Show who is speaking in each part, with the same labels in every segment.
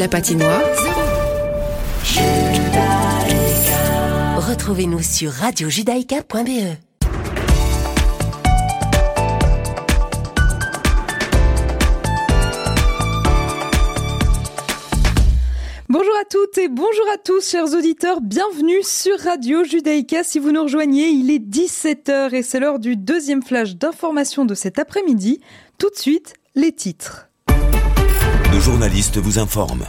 Speaker 1: la patinoire. Retrouvez-nous sur radiojudaïka.be.
Speaker 2: Bonjour à toutes et bonjour à tous, chers auditeurs. Bienvenue sur Radio Judaïka. Si vous nous rejoignez, il est 17h et c'est l'heure du deuxième flash d'information de cet après-midi. Tout de suite, les titres.
Speaker 3: Nos journalistes vous informent.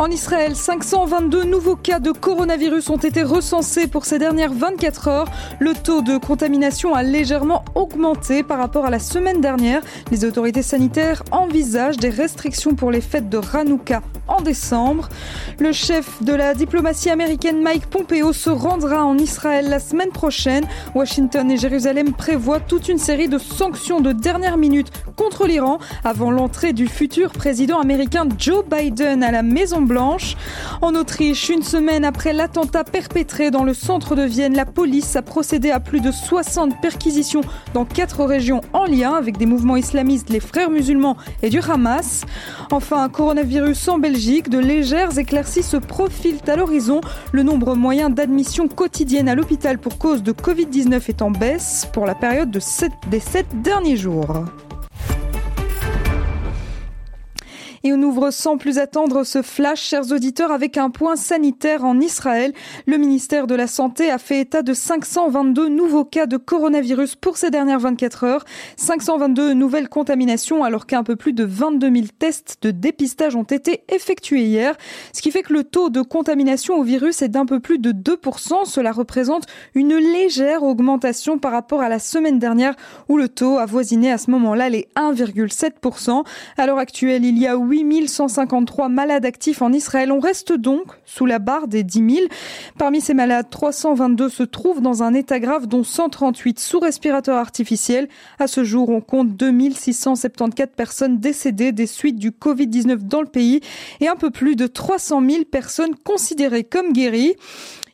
Speaker 2: En Israël, 522 nouveaux cas de coronavirus ont été recensés pour ces dernières 24 heures. Le taux de contamination a légèrement augmenté par rapport à la semaine dernière. Les autorités sanitaires envisagent des restrictions pour les fêtes de Hanouka en décembre. Le chef de la diplomatie américaine Mike Pompeo se rendra en Israël la semaine prochaine. Washington et Jérusalem prévoient toute une série de sanctions de dernière minute contre l'Iran avant l'entrée du futur président américain Joe Biden à la Maison En Autriche, une semaine après l'attentat perpétré dans le centre de Vienne, la police a procédé à plus de 60 perquisitions dans quatre régions en lien avec des mouvements islamistes, les frères musulmans et du Hamas. Enfin, coronavirus en Belgique, de légères éclaircies se profilent à l'horizon. Le nombre moyen d'admissions quotidiennes à l'hôpital pour cause de Covid-19 est en baisse pour la période de des sept derniers jours. Et on ouvre sans plus attendre ce flash, chers auditeurs, avec un point sanitaire en Israël. Le ministère de la Santé a fait état de 522 nouveaux cas de coronavirus pour ces dernières 24 heures. 522 nouvelles contaminations alors qu'un peu plus de 22 000 tests de dépistage ont été effectués hier. Ce qui fait que le taux de contamination au virus est d'un peu plus de 2%. Cela représente une légère augmentation par rapport à la semaine dernière où le taux avoisinait à ce moment-là les 1,7%. À l'heure actuelle, il y a 8153 malades actifs en Israël. On reste donc sous la barre des 10 000. Parmi ces malades, 322 se trouvent dans un état grave, dont 138 sous respirateur artificiel. À ce jour, on compte 2674 personnes décédées des suites du Covid-19 dans le pays et un peu plus de 300 000 personnes considérées comme guéries.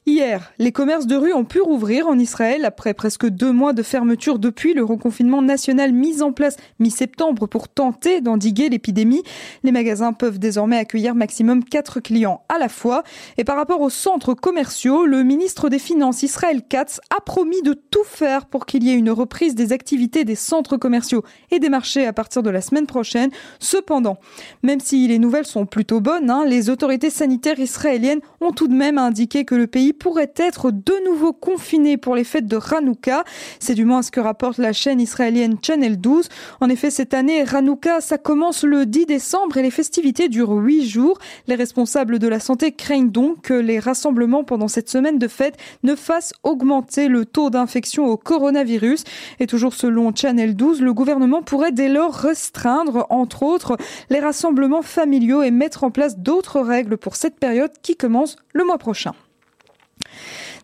Speaker 2: Hier, les commerces de rue ont pu rouvrir en Israël après presque deux mois de fermeture depuis le reconfinement national mis en place mi-septembre pour tenter d'endiguer l'épidémie. Les magasins peuvent désormais accueillir maximum quatre clients à la fois. Et par rapport aux centres commerciaux, le ministre des Finances Israël Katz a promis de tout faire pour qu'il y ait une reprise des activités des centres commerciaux et des marchés à partir de la semaine prochaine. Cependant, même si les nouvelles sont plutôt bonnes, hein, les autorités sanitaires israéliennes ont tout de même indiqué que le pays pourrait être de nouveau confiné pour les fêtes de Hanouka. C'est du moins ce que rapporte la chaîne israélienne Channel 12. En effet, cette année, Hanouka, ça commence le 10 décembre et les festivités durent 8 jours. Les responsables de la santé craignent donc que les rassemblements pendant cette semaine de fête ne fassent augmenter le taux d'infection au coronavirus. Et toujours selon Channel 12, le gouvernement pourrait dès lors restreindre, entre autres, les rassemblements familiaux et mettre en place d'autres règles pour cette période qui commence le mois prochain.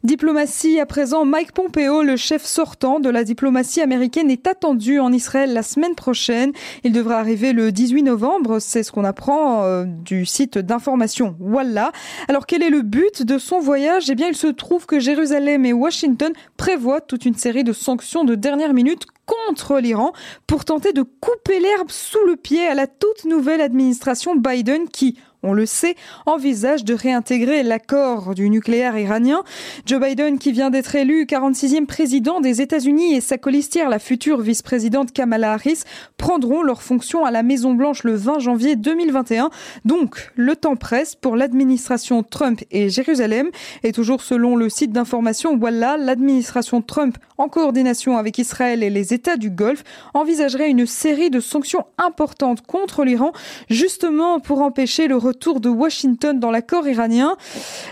Speaker 2: Diplomatie à présent, Mike Pompeo, le chef sortant de la diplomatie américaine, est attendu en Israël la semaine prochaine. Il devrait arriver le 18 novembre, c'est ce qu'on apprend euh, du site d'information Wallah. Alors quel est le but de son voyage? Eh bien, il se trouve que Jérusalem et Washington prévoient toute une série de sanctions de dernière minute contre l'Iran pour tenter de couper l'herbe sous le pied à la toute nouvelle administration Biden qui, on le sait, envisage de réintégrer l'accord du nucléaire iranien. Joe Biden, qui vient d'être élu 46e président des États-Unis et sa colistière, la future vice-présidente Kamala Harris, prendront leurs fonctions à la Maison-Blanche le 20 janvier 2021. Donc, le temps presse pour l'administration Trump et Jérusalem. Et toujours selon le site d'information Wallah, l'administration Trump, en coordination avec Israël et les États du Golfe, envisagerait une série de sanctions importantes contre l'Iran, justement pour empêcher le retour de Washington dans l'accord iranien.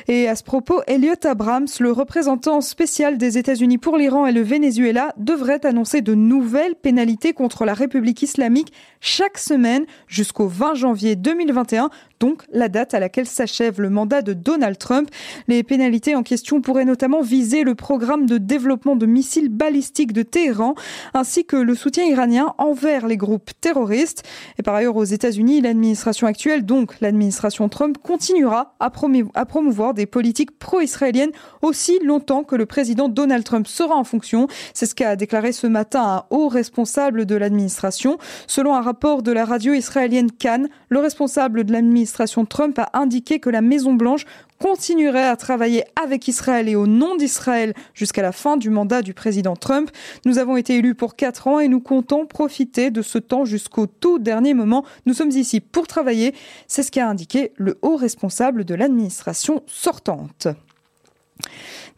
Speaker 2: Et à ce propos, Elliot Abrams, le représentant spécial des États-Unis pour l'Iran et le Venezuela, devrait annoncer de nouvelles pénalités contre la République islamique chaque semaine jusqu'au 20 janvier 2021, donc la date à laquelle s'achève le mandat de Donald Trump. Les pénalités en question pourraient notamment viser le programme de développement de missiles balistiques de Téhéran, ainsi que le soutien iranien envers les groupes terroristes. Et par ailleurs, aux États-Unis, l'administration actuelle, donc l'administration Trump continuera à, promouvoir des politiques pro-israéliennes aussi longtemps que le président Donald Trump sera en fonction. C'est ce qu'a déclaré ce matin un haut responsable de l'administration. Selon un rapport de la radio israélienne Cannes, le responsable de l'administration Trump a indiqué que la Maison-Blanche continuerait à travailler avec Israël et au nom d'Israël jusqu'à la fin du mandat du président Trump. Nous avons été élus pour quatre ans et nous comptons profiter de ce temps jusqu'au tout dernier moment. Nous sommes ici pour travailler. C'est ce qu'a indiqué le haut responsable de l'administration sortante.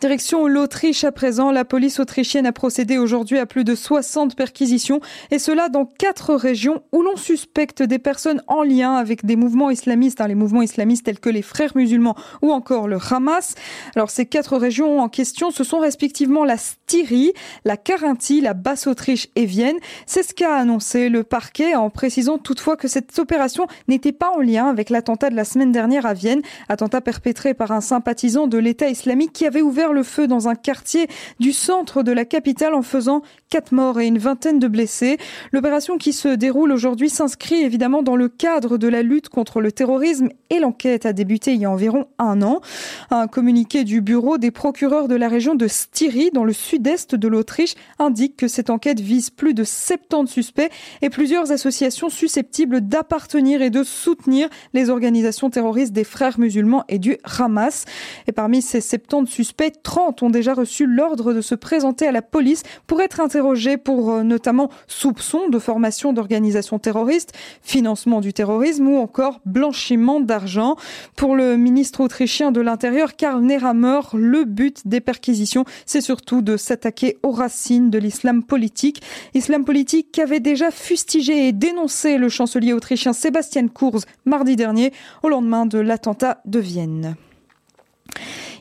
Speaker 2: Direction l'Autriche à présent, la police autrichienne a procédé aujourd'hui à plus de 60 perquisitions et cela dans quatre régions où l'on suspecte des personnes en lien avec des mouvements islamistes, hein, les mouvements islamistes tels que les frères musulmans ou encore le Hamas. Alors ces quatre régions en question, ce sont respectivement la Styrie, la Carinthie, la Basse-Autriche et Vienne. C'est ce qu'a annoncé le parquet en précisant toutefois que cette opération n'était pas en lien avec l'attentat de la semaine dernière à Vienne, attentat perpétré par un sympathisant de l'État islamique qui avait ouvert le feu dans un quartier du centre de la capitale en faisant quatre morts et une vingtaine de blessés. L'opération qui se déroule aujourd'hui s'inscrit évidemment dans le cadre de la lutte contre le terrorisme et l'enquête a débuté il y a environ un an. Un communiqué du bureau des procureurs de la région de Styrie, dans le sud-est de l'Autriche, indique que cette enquête vise plus de 70 suspects et plusieurs associations susceptibles d'appartenir et de soutenir les organisations terroristes des frères musulmans et du Hamas. Et parmi ces 70 suspects, 30 ont déjà reçu l'ordre de se présenter à la police pour être interrogés pour euh, notamment soupçons de formation d'organisations terroristes, financement du terrorisme ou encore blanchiment d'argent. Pour le ministre autrichien de l'Intérieur, Karl Nehammer, le but des perquisitions, c'est surtout de s'attaquer aux racines de l'islam politique. Islam politique qu'avait déjà fustigé et dénoncé le chancelier autrichien Sébastien Kurz mardi dernier au lendemain de l'attentat de Vienne.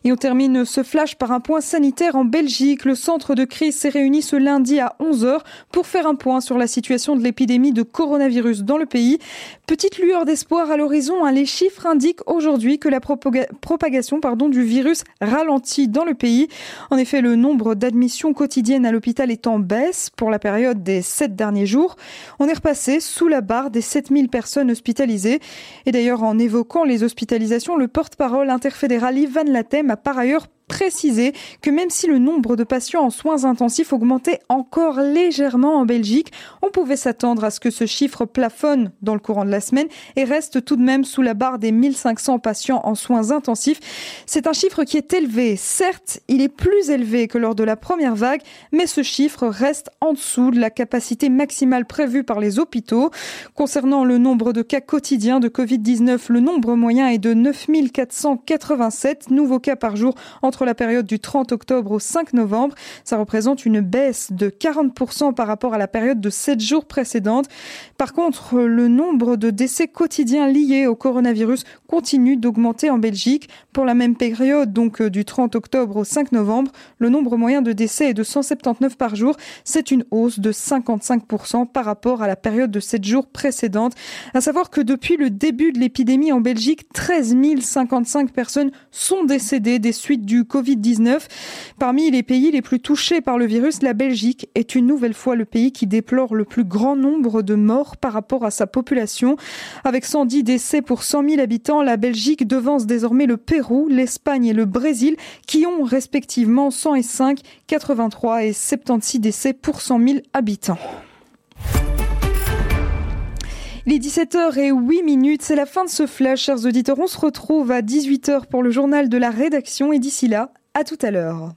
Speaker 2: Et on termine ce flash par un point sanitaire en Belgique. Le centre de crise s'est réuni ce lundi à 11h pour faire un point sur la situation de l'épidémie de coronavirus dans le pays. Petite lueur d'espoir à l'horizon, hein. les chiffres indiquent aujourd'hui que la propagation du virus ralentit dans le pays. En effet, le nombre d'admissions quotidiennes à l'hôpital est en baisse pour la période des sept derniers jours. On est repassé sous la barre des 7000 personnes hospitalisées. Et d'ailleurs, en évoquant les hospitalisations, le porte-parole interfédéral Ivan Latem par ailleurs préciser que même si le nombre de patients en soins intensifs augmentait encore légèrement en Belgique, on pouvait s'attendre à ce que ce chiffre plafonne dans le courant de la semaine et reste tout de même sous la barre des 1500 patients en soins intensifs. C'est un chiffre qui est élevé. Certes, il est plus élevé que lors de la première vague, mais ce chiffre reste en dessous de la capacité maximale prévue par les hôpitaux. Concernant le nombre de cas quotidiens de Covid-19, le nombre moyen est de 9487 nouveaux cas par jour entre la période du 30 octobre au 5 novembre. Ça représente une baisse de 40% par rapport à la période de 7 jours précédente. Par contre, le nombre de décès quotidiens liés au coronavirus continue d'augmenter en Belgique. Pour la même période, donc euh, du 30 octobre au 5 novembre, le nombre moyen de décès est de 179 par jour. C'est une hausse de 55% par rapport à la période de 7 jours précédente. À savoir que depuis le début de l'épidémie en Belgique, 13 055 personnes sont décédées des suites du Covid-19. Parmi les pays les plus touchés par le virus, la Belgique est une nouvelle fois le pays qui déplore le plus grand nombre de morts par rapport à sa population. Avec 110 décès pour 100 000 habitants, la Belgique devance désormais le Pérou, l'Espagne et le Brésil qui ont respectivement 105, 83 et 76 décès pour 100 000 habitants. Il est 17h et 8 minutes, c'est la fin de ce flash, chers auditeurs. On se retrouve à 18h pour le journal de la rédaction et d'ici là, à tout à l'heure.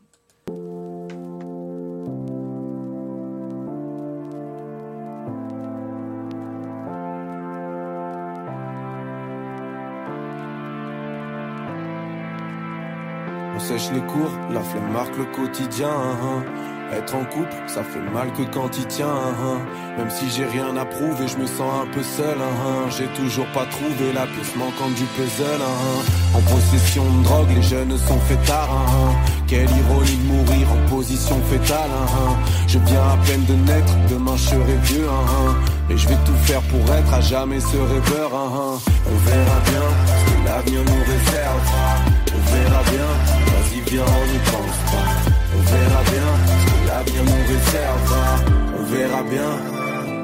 Speaker 4: On sèche les cours, la flemme marque le quotidien. Être en couple, ça fait mal que quand il tient. Même si j'ai rien à prouver, je me sens un peu seul. J'ai toujours pas trouvé la pièce manquante du puzzle. En possession de drogue, les jeunes sont fêtards. Quelle ironie de mourir en position fétale. Je viens à peine de naître, demain je serai vieux. Et je vais tout faire pour être à jamais ce rêveur. On verra bien ce que l'avenir nous réserve. On verra bien, vas-y viens, on n'y pense pas. On verra bien l'avenir nous réserve. On verra bien,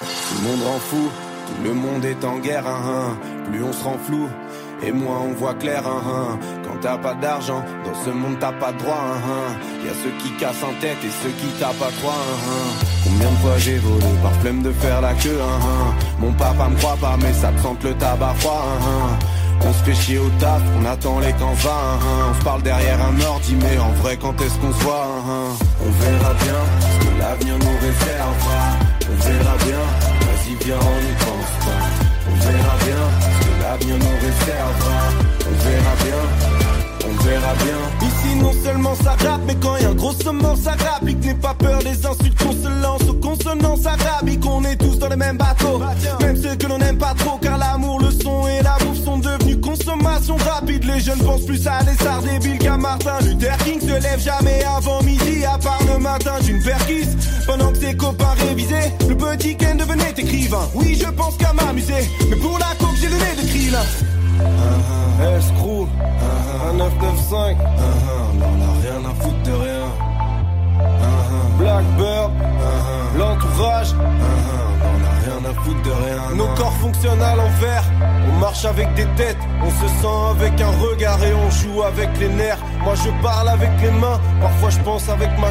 Speaker 4: Tout le monde rend fou tout le monde est en guerre, hein, hein. plus on se rend flou. Et moins on voit clair, hein, hein. quand t'as pas d'argent, dans ce monde t'as pas de droit. Hein. Y a ceux qui cassent en tête et ceux qui tapent à trois. Combien de fois j'ai volé par flemme de faire la queue. Mon papa me croit pas, mais ça te sente le tabac froid. On se fait chier au taf, on attend les camps. Hein, hein. On se parle derrière un ordi, mais en vrai quand est-ce qu'on se voit. On verra bien ce que l'avenir nous réservera. On verra bien on y pense pas. On verra bien ce que l'avenir nous réservera. On verra bien, Ici non seulement ça rappe, mais quand y a un gros saumon ça rapplique. N'aie pas peur des insultes qu'on se lance aux consonances arabiques. On est tous dans le même bateau, même ceux que l'on n'aime pas trop, car l'amour, le son et la bouffe sont devenus consommation rapide. Les jeunes pensent plus à des stars qu'à Martin Luther King. Se lève jamais avant midi, à part le matin d'une perquise. Pendant que ses copains révisaient, le petit Ken devenait écrivain. Oui, je pense qu'à m'amuser, mais pour la coque, j'ai le nez de. Uh -huh, escroc, uh -huh, 995, uh -huh, on a rien à foutre de rien. Blackbird, l'entourage, on a rien à foutre de rien. Nos corps fonctionnent à l'envers, on marche avec des têtes, on se sent avec un regard et on joue avec les nerfs. Moi je parle avec les mains, parfois je pense avec ma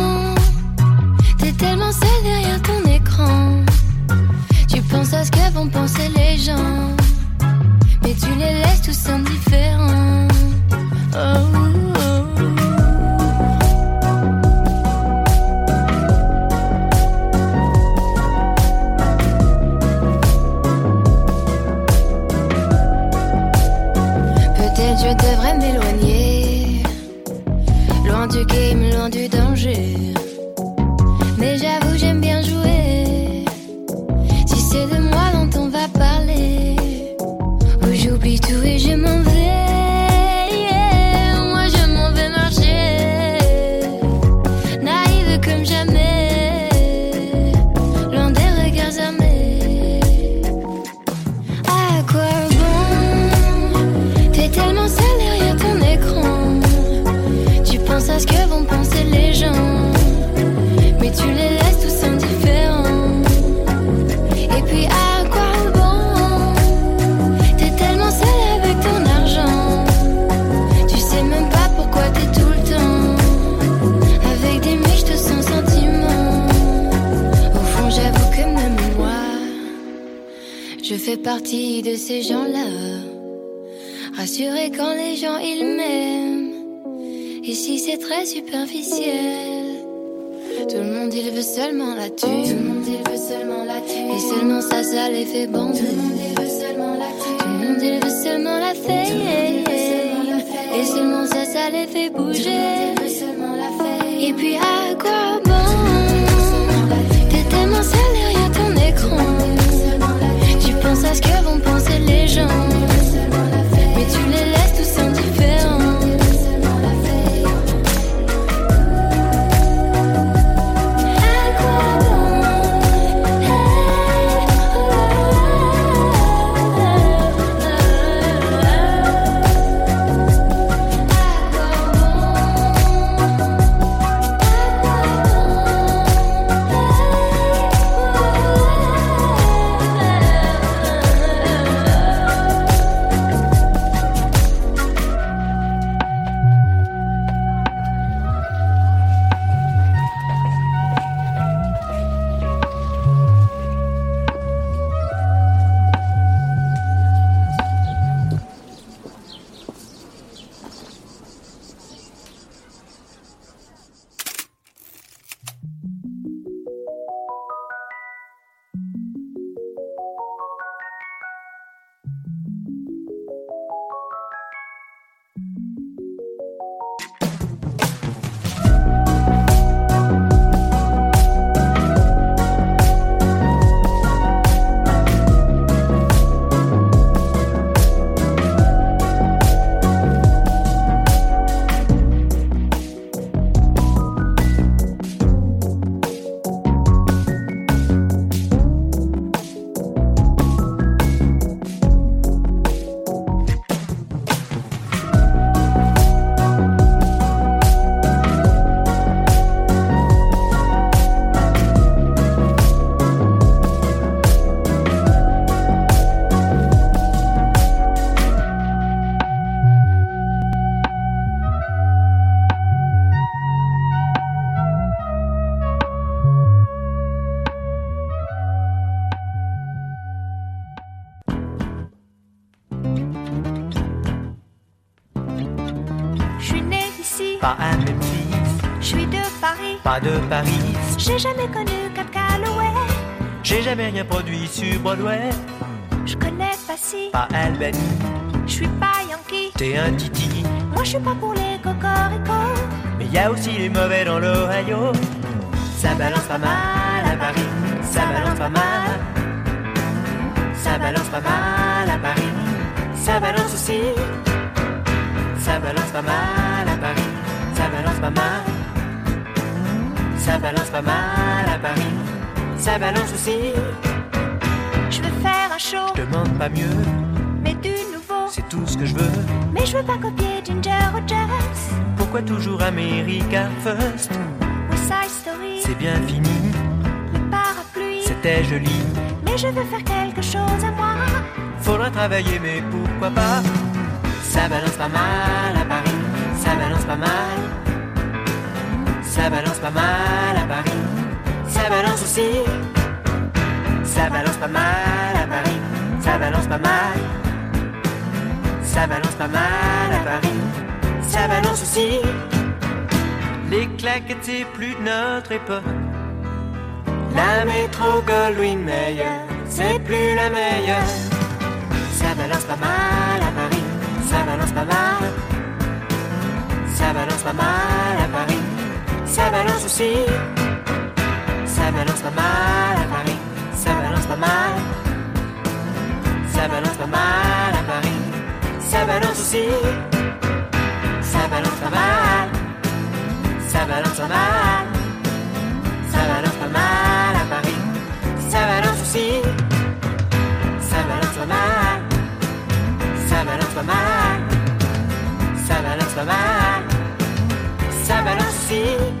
Speaker 5: Tellement seul derrière ton écran. Tu penses à ce que vont penser les gens. Mais tu les laisses tous indifférents. Oh, partie de ces gens-là. Rassurés quand les gens ils m'aiment. Si c'est très superficiel. Tout le monde il veut seulement la thune. Tout le monde il veut seulement la thune. Et seulement ça, ça les fait bander. Tout le monde il veut seulement la thune. Tout le monde il veut seulement la fame. Et seulement ça, ça les fait bouger. Et puis à
Speaker 6: Pas à Memphis,
Speaker 7: je suis de Paris.
Speaker 6: pas de Paris.
Speaker 7: J'ai jamais connu Cap Calloway.
Speaker 6: J'ai jamais rien produit sur Broadway.
Speaker 7: Je connais pas si,
Speaker 6: Pas Albany,
Speaker 7: je suis pas Yankee.
Speaker 6: t'es un titi.
Speaker 7: Moi je suis pas pour les cocoricots.
Speaker 6: Mais y a aussi les mauvais dans l'Ohio. Ça balance pas mal à Paris, ça balance pas mal. Ça balance pas mal à Paris, ça balance aussi. Ça balance pas mal pas mal. Ça balance pas mal à Paris, ça balance aussi.
Speaker 7: Je veux faire un show,
Speaker 6: Je demande pas mieux,
Speaker 7: mais du nouveau.
Speaker 6: c'est tout ce que je veux.
Speaker 7: Mais je veux pas copier Ginger Rogers
Speaker 6: Pourquoi toujours America First?
Speaker 7: Ou Side Story.
Speaker 6: C'est bien fini,
Speaker 7: Les parapluies,
Speaker 6: c'était joli.
Speaker 7: mais je veux faire quelque chose à moi.
Speaker 6: Faudra travailler, mais pourquoi pas? Ça balance pas mal à Paris, ça balance pas mal. Ça balance pas mal à Paris, ça balance aussi. Ça balance pas mal à Paris, ça balance pas mal. Ça balance pas mal à Paris, ça balance aussi. Les claquettes, c'est plus de notre époque. La métro Goldwyn Mayer, c'est plus la meilleure. Ça balance pas mal à Paris, ça balance pas mal. Ça balance pas mal ça balance aussi. Ça balance pas mal à Paris, ça balance pas mal. Ça balance pas mal à Paris, ça balance aussi. Ça balance pas mal, ça balance pas mal. Ça balance pas mal à Paris, ça balance aussi. Ça balance pas mal, ça balance pas mal. Ça balance pas mal, ça balance aussi.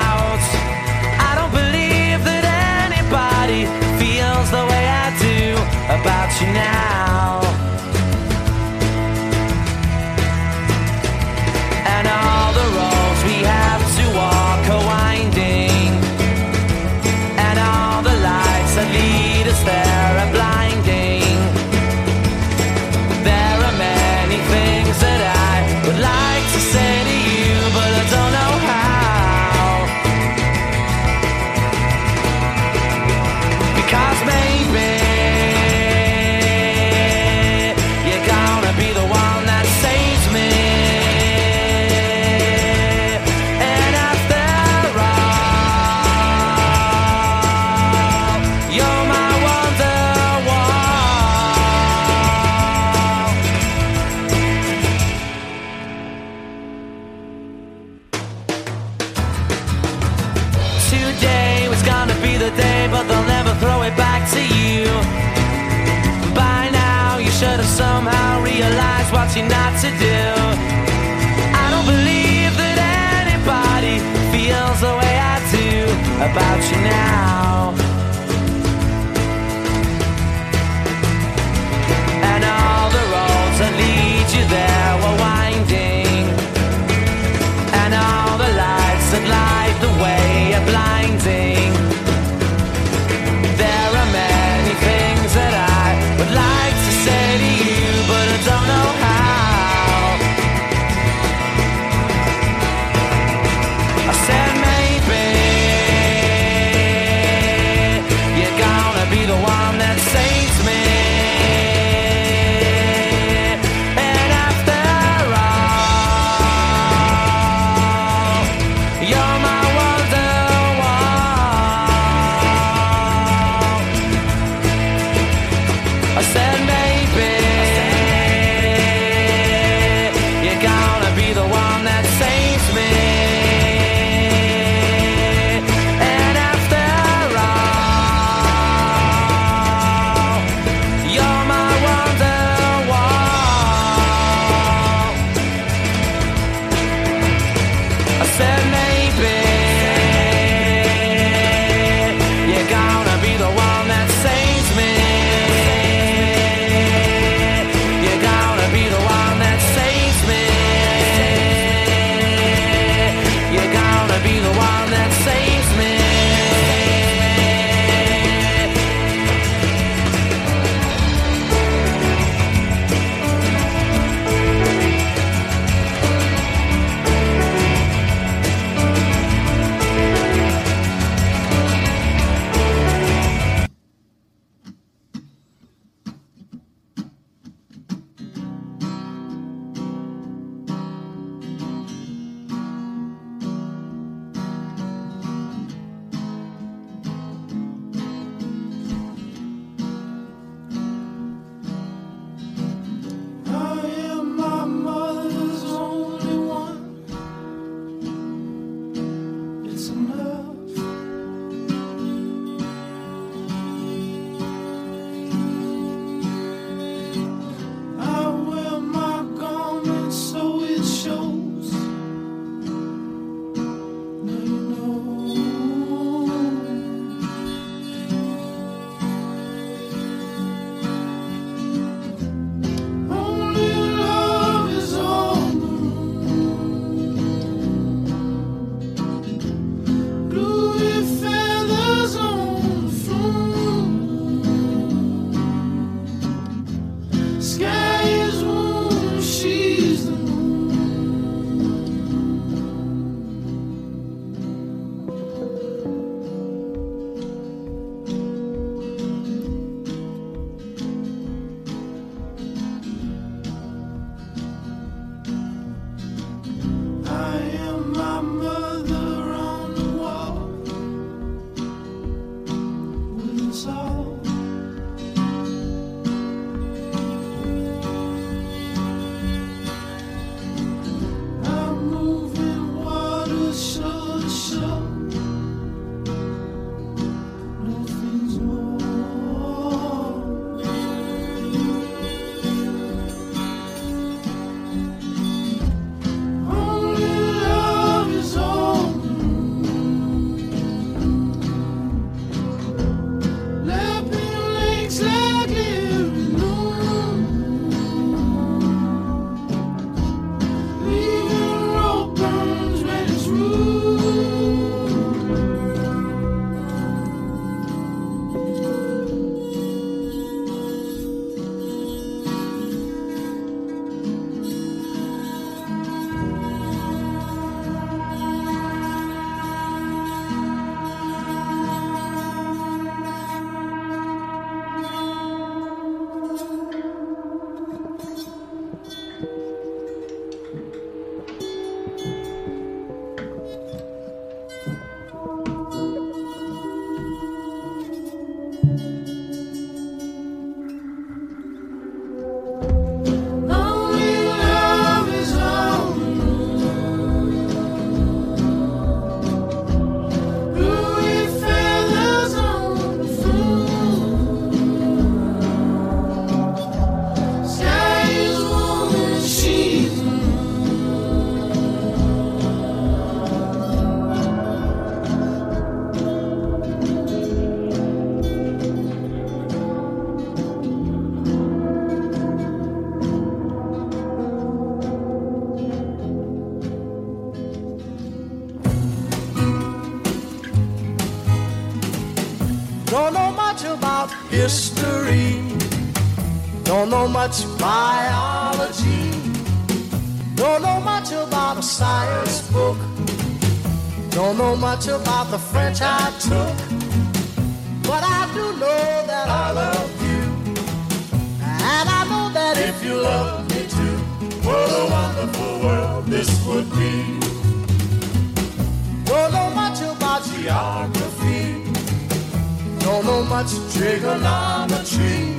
Speaker 8: you now. Sky. The
Speaker 9: French I took. But I do know that I love you. And I know that if you love me too, what a wonderful world this would be. Don't know much about geography. Don't know much trigonometry.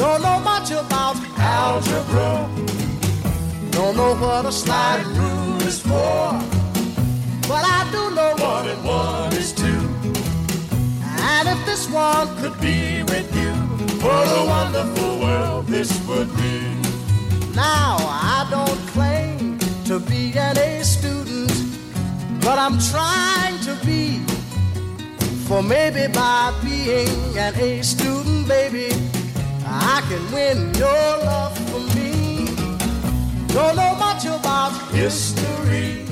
Speaker 9: Don't know much about algebra. Don't know what a slide rule is for. But I do know one and is two. And if this one could be with you, what a wonderful world this would be. Now, I don't claim to be an A student, but I'm trying to be. For maybe by being an A student, baby, I can win your love for me. Don't know much about history.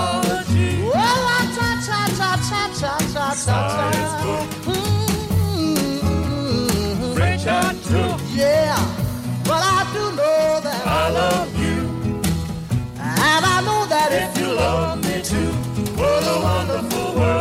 Speaker 9: Know that I love you. And I know that if you love me too, what wonderful world.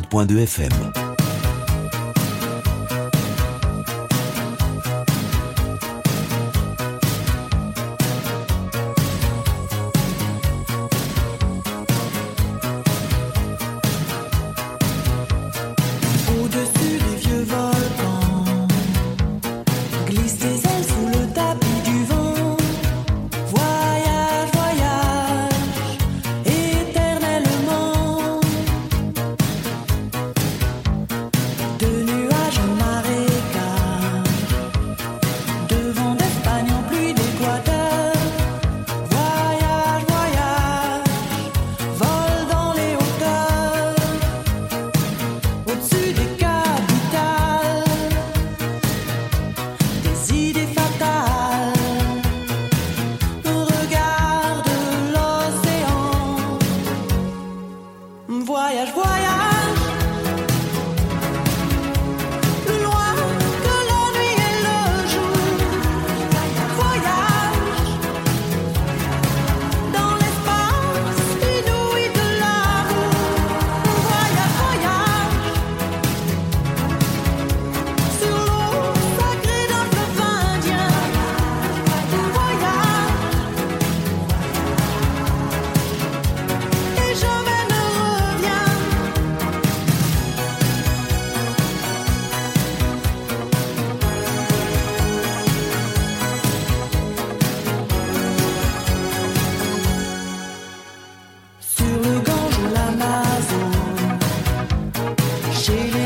Speaker 3: 90.2 FM.
Speaker 10: You.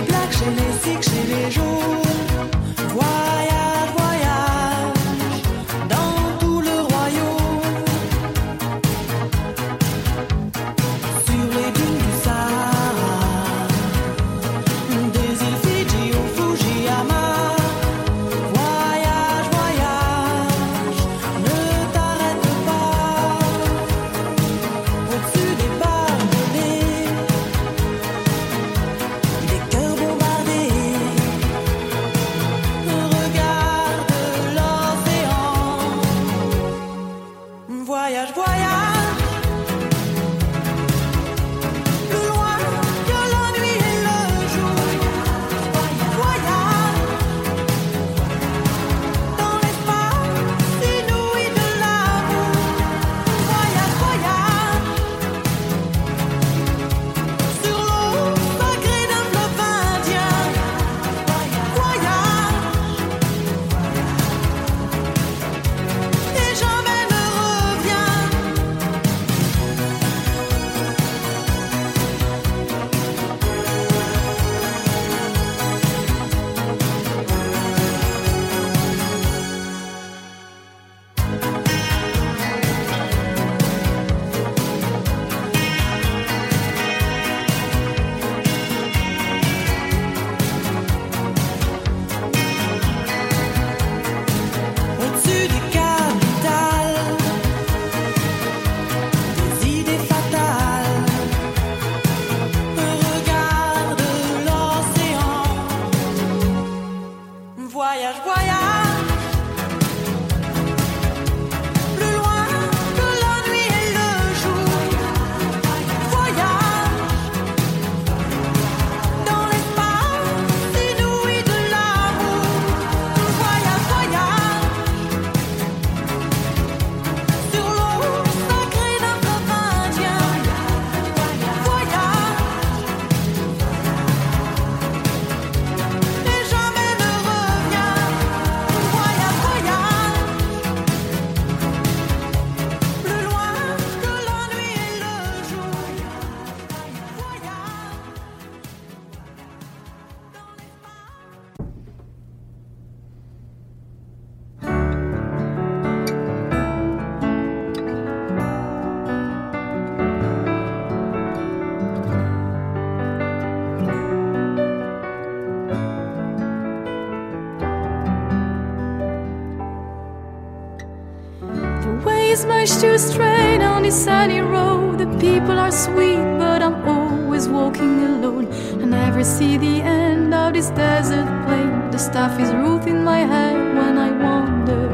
Speaker 10: sunny road. The people are sweet, but I'm always walking alone. I never see the end of this desert plain. The stuff is ruth in my head when I wander.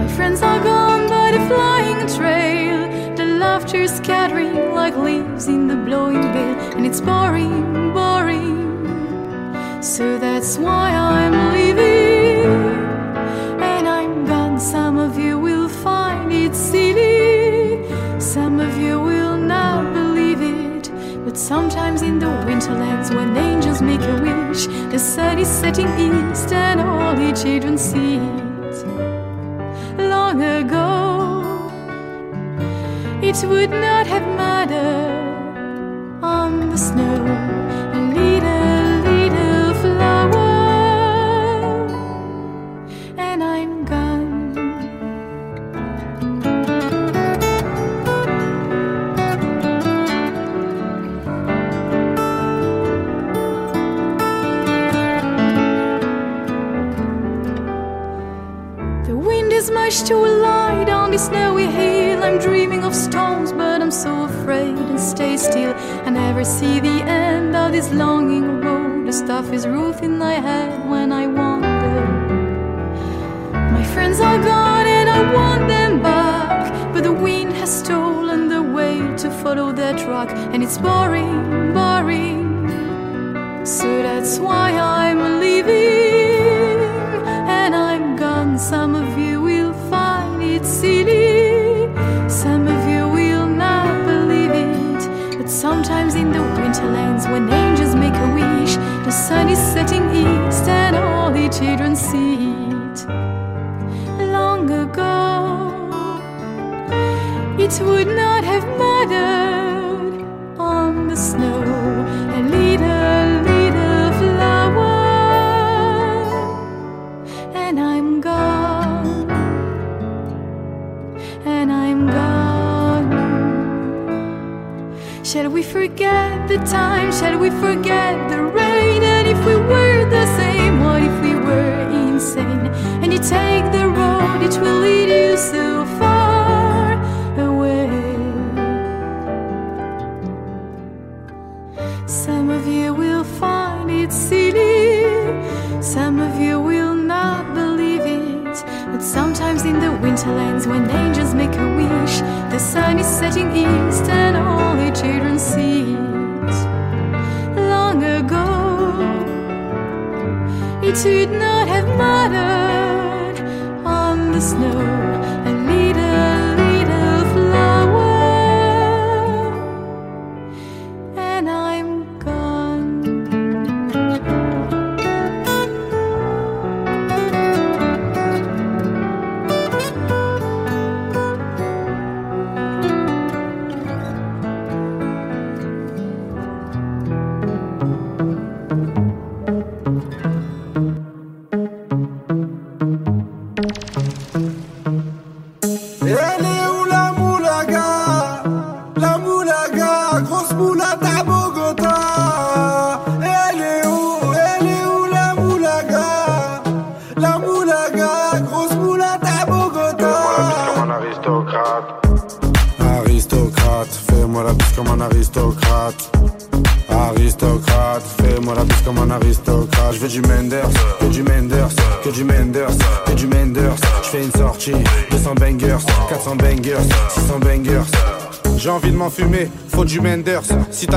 Speaker 10: My friends are gone by the flying trail. The laughter is scattering like leaves in the blowing gale. and it's boring, boring. So that's why I'm leaving. When angels make a wish, the sun is setting east, and all the children see it. Long ago, it would in the winterlands, when angels make a wish, the sun is setting east and all the children see it. Long ago, it would not have mattered on the snow.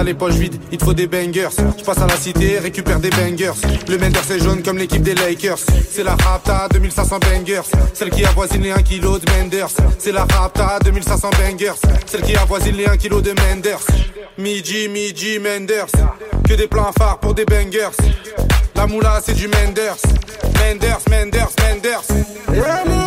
Speaker 11: Les poches vides, il te faut des bangers. Je passe à la cité, récupère des bangers. Le Menders est jaune comme l'équipe des Lakers. C'est la Rapta 2500 bangers. Celle qui avoisine les 1 kg de Menders. C'est la Rapta 2500 bangers. Celle qui avoisine les 1 kg de Menders. Midi, midi, Menders. Que des plans phares pour des bangers. La moula, c'est du Menders. Menders, Menders, Menders.
Speaker 9: Elle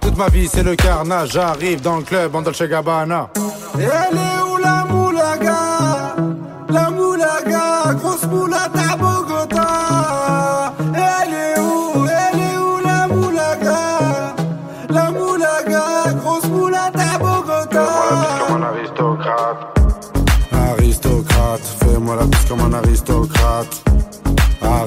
Speaker 11: Toute ma vie c'est le carnage, j'arrive dans le club en Dolce Gabbana.
Speaker 12: Et elle est où la moulaga? La moulaga, grosse moulata à Bogota. Et elle est où Elle est où la moulaga? La moulaga, grosse moulata à Bogota.
Speaker 11: Comme un aristocrate. Aristocrate, fais-moi la bise comme un aristocrate.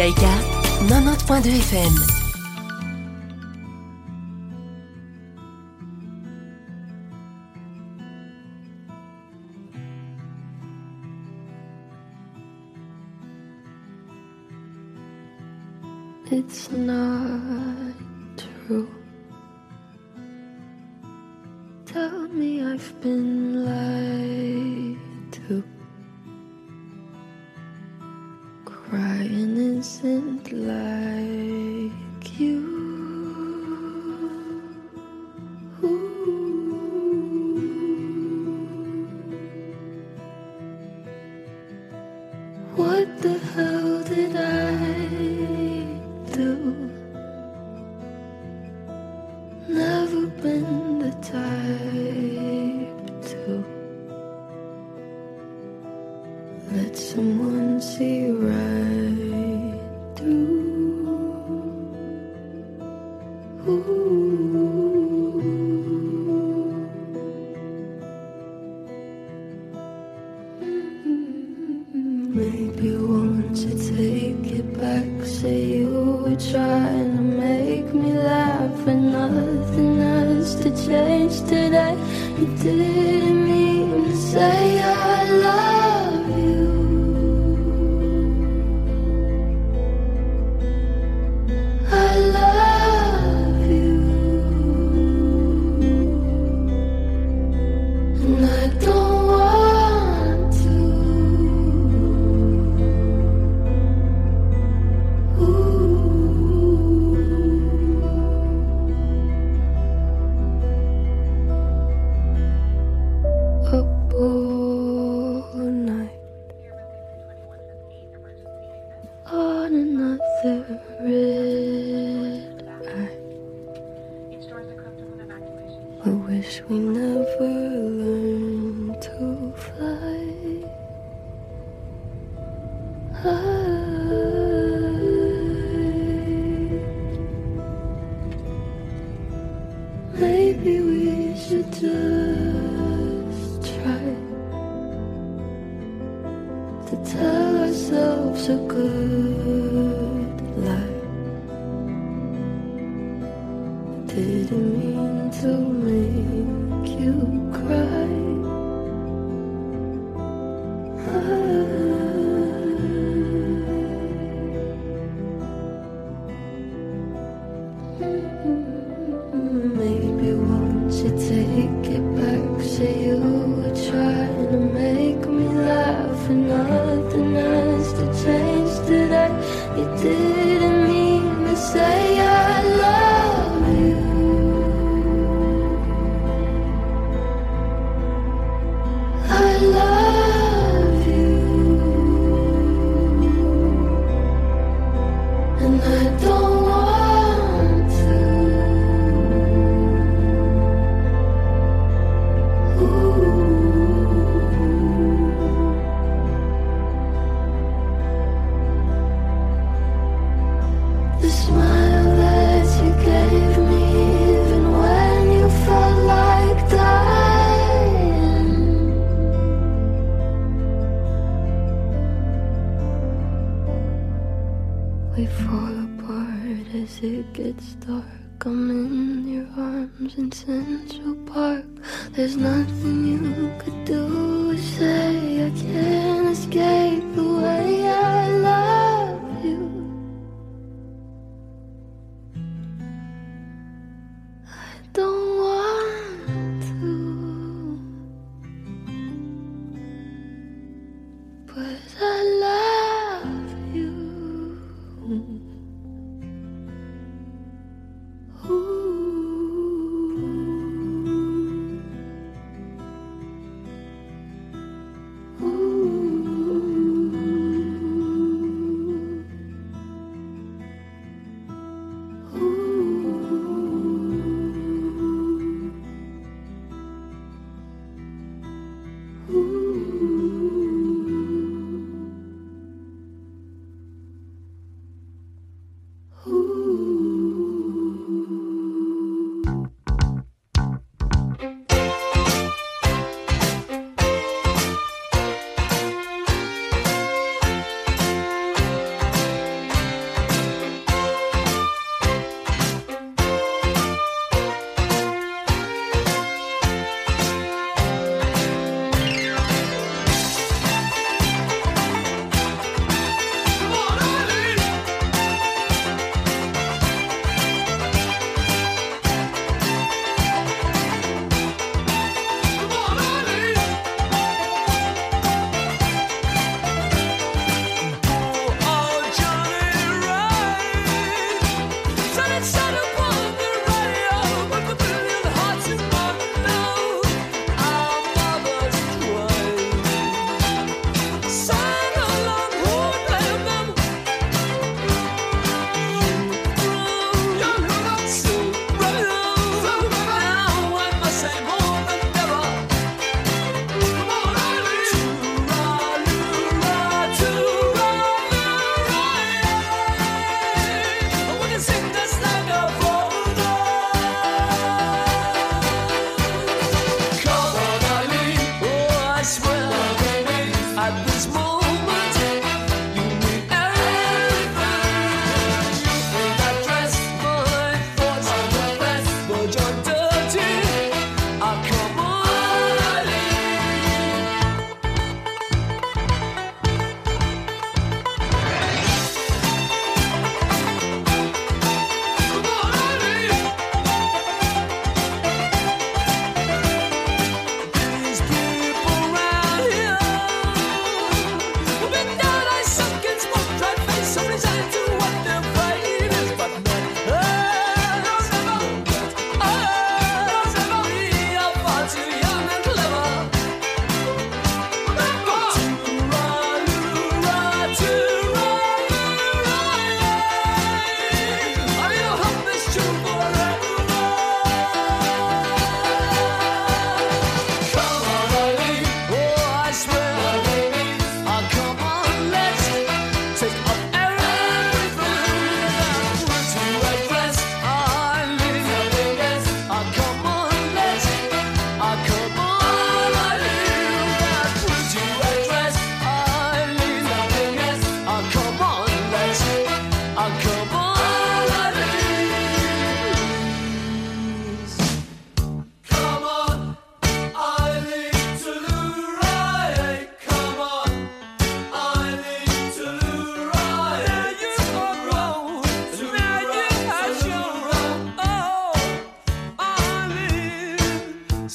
Speaker 1: Judaïka, 90.2 FM.
Speaker 13: It's not true. Tell me I've been lied to.
Speaker 14: innocent life. Oh.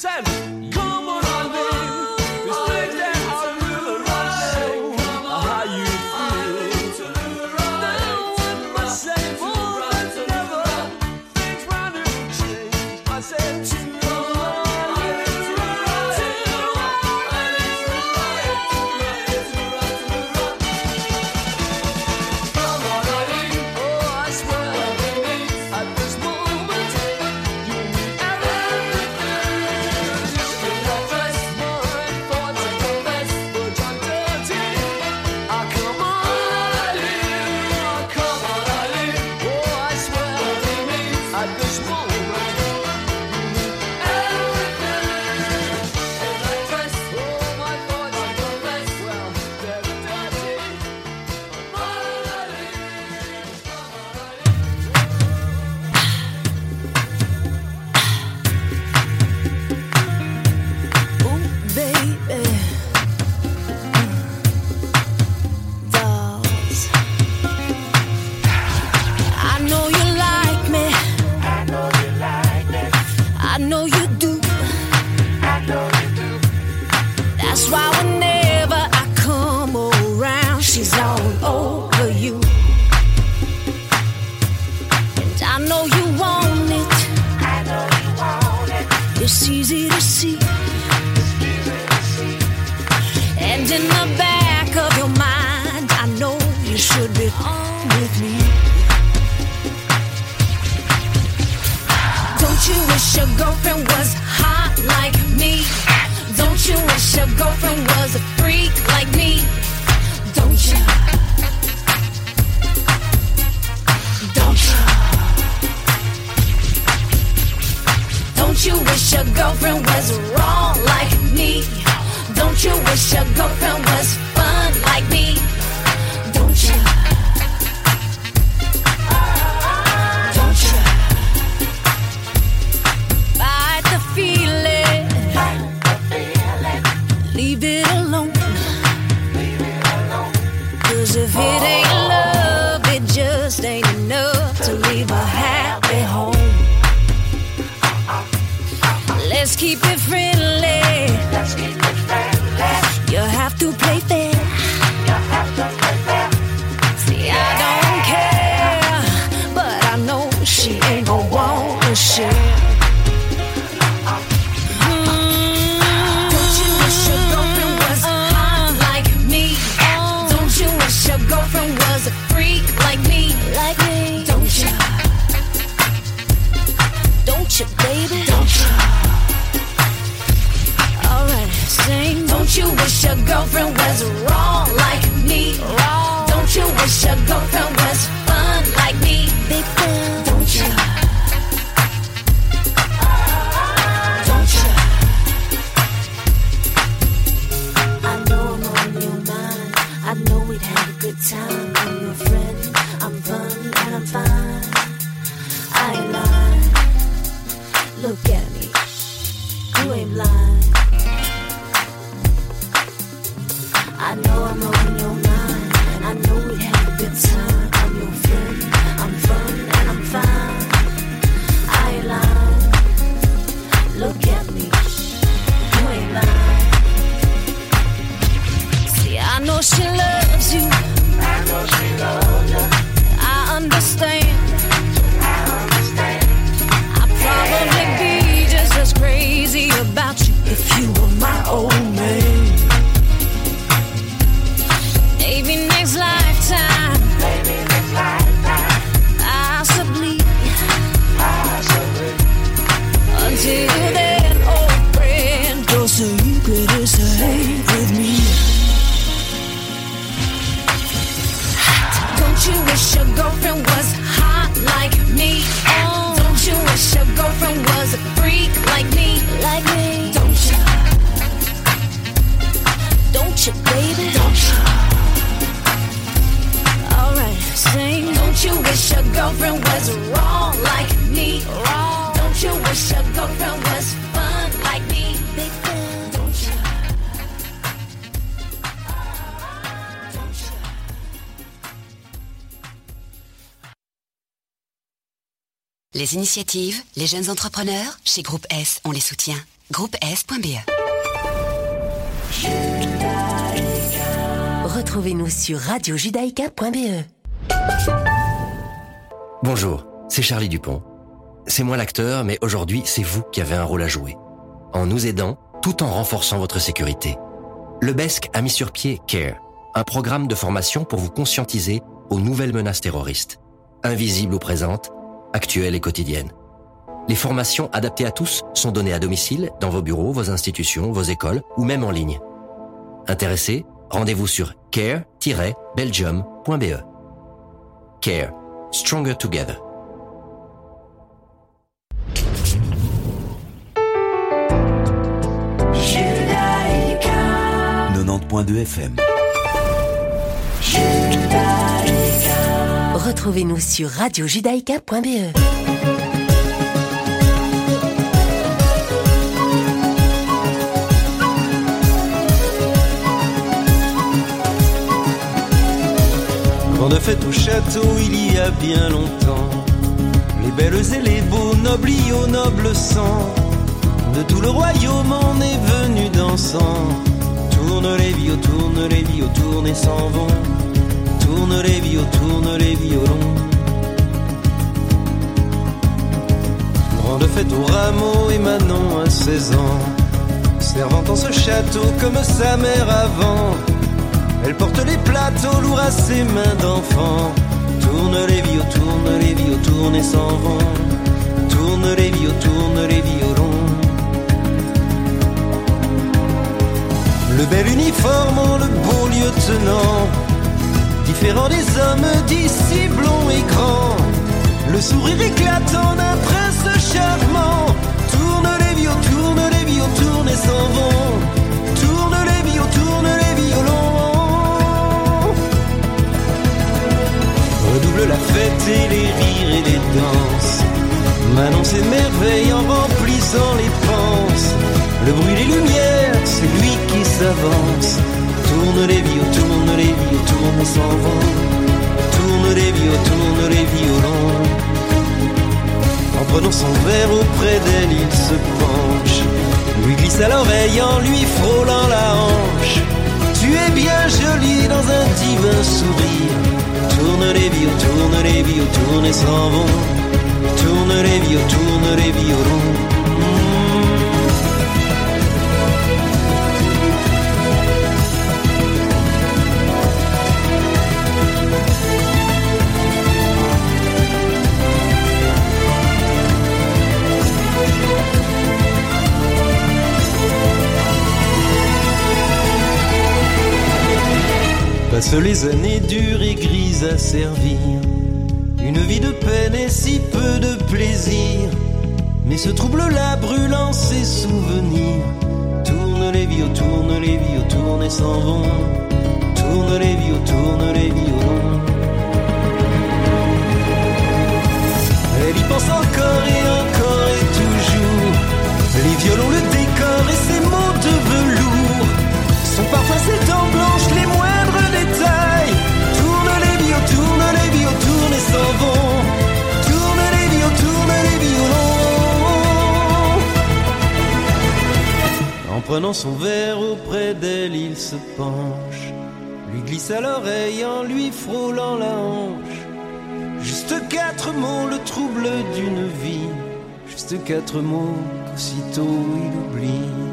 Speaker 14: Come.
Speaker 15: girlfriend was wrong like me? Don't you wish your girlfriend was
Speaker 16: Les initiatives, les jeunes entrepreneurs, chez Groupe S, on les soutient. Groupe S.be
Speaker 1: Retrouvez-nous sur radiojudaïka.be.
Speaker 17: Bonjour, c'est Charlie Dupont. C'est moi l'acteur, mais aujourd'hui, c'est vous qui avez un rôle à jouer. En nous aidant, tout en renforçant votre sécurité. Le BESC a mis sur pied CARE, un programme de formation pour vous conscientiser aux nouvelles menaces terroristes, invisibles ou présentes, actuelles et quotidiennes. Les formations adaptées à tous sont données à domicile, dans vos bureaux, vos institutions, vos écoles ou même en ligne. Intéressés Rendez-vous sur care-belgium.be. Care. Stronger Together.
Speaker 3: Judaïka 90.2 FM.
Speaker 1: Retrouvez-nous sur radiojudaïka.be.
Speaker 18: Grande fête au château il y a bien longtemps. Les belles et les beaux noblis au noble sang. De tout le royaume on est venu dansant. Tourne les vios, tourne les vios, tourne et s'en vont. Tourne les vios, tourne les violons. Grande fête au rameau et Manon à 16 ans. Servant en ce château comme sa mère avant. Elle porte les plateaux lourds à ses mains d'enfant. Tourne les vios, tourne les vios, tourne et s'en vont. Tourne les vios, tourne les violons. Le bel uniforme, le beau lieutenant. Différent des hommes d'ici blonds et grands. Le sourire éclatant d'un prince charmant. Tourne les vios, tourne les vios, tourne et s'en vont. Tourne les vios, tourne les violons. redouble la fête et les rires et les danses. Manon s'émerveille en remplissant les penses. Le bruit des lumières, c'est lui qui s'avance. Tourne les vios, tourne les vios, tourne s'en vont. Tourne les vios, tourne les violons. En prenant son verre auprès d'elle, il se penche. Lui glisse à l'oreille en lui frôlant la hanche. Tu es bien jolie dans un divin sourire. Tourne les vios, tourne les vios, tourne s'en vont. Tourne les vios, tourne les violons. Passent les années dures et grises à servir. Une vie de peine et si peu de plaisir. Mais ce trouble-là brûlant ses souvenirs. Tourne les vios, tourne les vios, tourne et s'en vont. Tourne les vios, tourne les violons. Elle y pense encore et encore et toujours. Les violons, le prenant son verre auprès d'elle, il se penche. Lui glisse à l'oreille en lui frôlant la hanche. Juste quatre mots, le trouble d'une vie. Juste quatre mots qu'aussitôt il oublie.